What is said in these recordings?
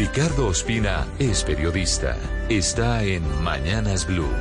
Ricardo Ospina es periodista. Está en Mañanas Blue.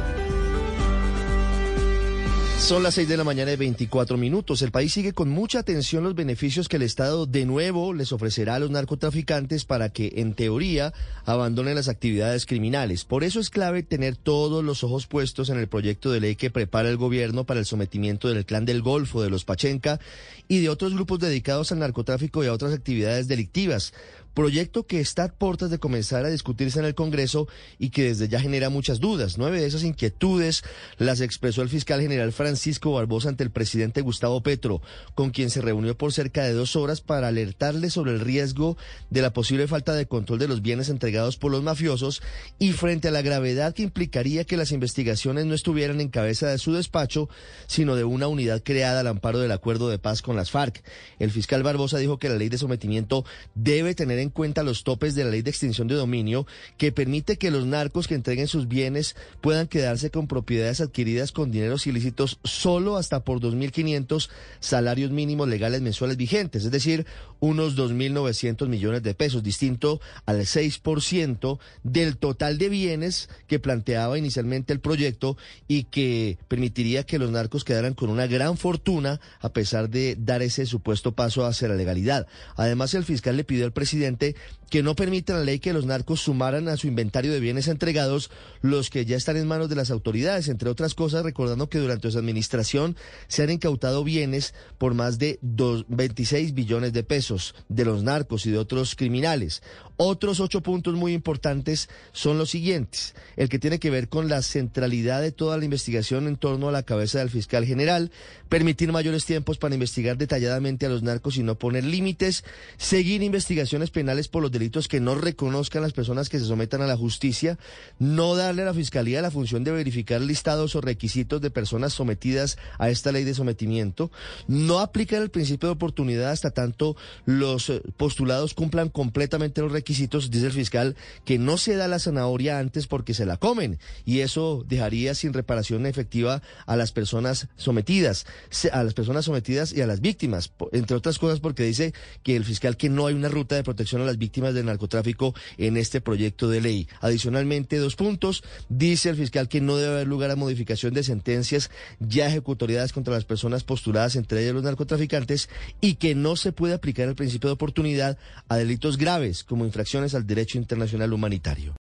Son las 6 de la mañana y 24 minutos. El país sigue con mucha atención los beneficios que el Estado de nuevo les ofrecerá a los narcotraficantes para que, en teoría, abandonen las actividades criminales. Por eso es clave tener todos los ojos puestos en el proyecto de ley que prepara el gobierno para el sometimiento del clan del Golfo, de los Pachenca y de otros grupos dedicados al narcotráfico y a otras actividades delictivas proyecto que está a puertas de comenzar a discutirse en el Congreso y que desde ya genera muchas dudas. Nueve de esas inquietudes las expresó el fiscal general Francisco Barbosa ante el presidente Gustavo Petro, con quien se reunió por cerca de dos horas para alertarle sobre el riesgo de la posible falta de control de los bienes entregados por los mafiosos y frente a la gravedad que implicaría que las investigaciones no estuvieran en cabeza de su despacho, sino de una unidad creada al amparo del acuerdo de paz con las FARC. El fiscal Barbosa dijo que la ley de sometimiento debe tener en cuenta los topes de la ley de extinción de dominio que permite que los narcos que entreguen sus bienes puedan quedarse con propiedades adquiridas con dineros ilícitos solo hasta por 2.500 salarios mínimos legales mensuales vigentes, es decir, unos 2.900 millones de pesos, distinto al 6% del total de bienes que planteaba inicialmente el proyecto y que permitiría que los narcos quedaran con una gran fortuna a pesar de dar ese supuesto paso hacia la legalidad. Además, el fiscal le pidió al presidente presidente que no permite la ley que los narcos sumaran a su inventario de bienes entregados los que ya están en manos de las autoridades, entre otras cosas, recordando que durante su administración se han incautado bienes por más de 26 billones de pesos de los narcos y de otros criminales. Otros ocho puntos muy importantes son los siguientes. El que tiene que ver con la centralidad de toda la investigación en torno a la cabeza del fiscal general, permitir mayores tiempos para investigar detalladamente a los narcos y no poner límites, seguir investigaciones penales por los que no reconozcan las personas que se sometan a la justicia, no darle a la fiscalía la función de verificar listados o requisitos de personas sometidas a esta ley de sometimiento, no aplicar el principio de oportunidad hasta tanto los eh, postulados cumplan completamente los requisitos, dice el fiscal, que no se da la zanahoria antes porque se la comen y eso dejaría sin reparación efectiva a las personas sometidas, a las personas sometidas y a las víctimas, entre otras cosas porque dice que el fiscal que no hay una ruta de protección a las víctimas del narcotráfico en este proyecto de ley. Adicionalmente, dos puntos. Dice el fiscal que no debe haber lugar a modificación de sentencias ya ejecutoriadas contra las personas postuladas, entre ellas los narcotraficantes, y que no se puede aplicar el principio de oportunidad a delitos graves como infracciones al derecho internacional humanitario.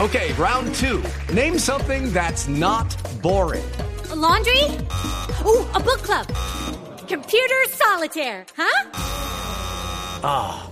Okay, round two. Name something that's not boring. laundry? Uh, a book club. Computer solitaire, huh? Ah, oh,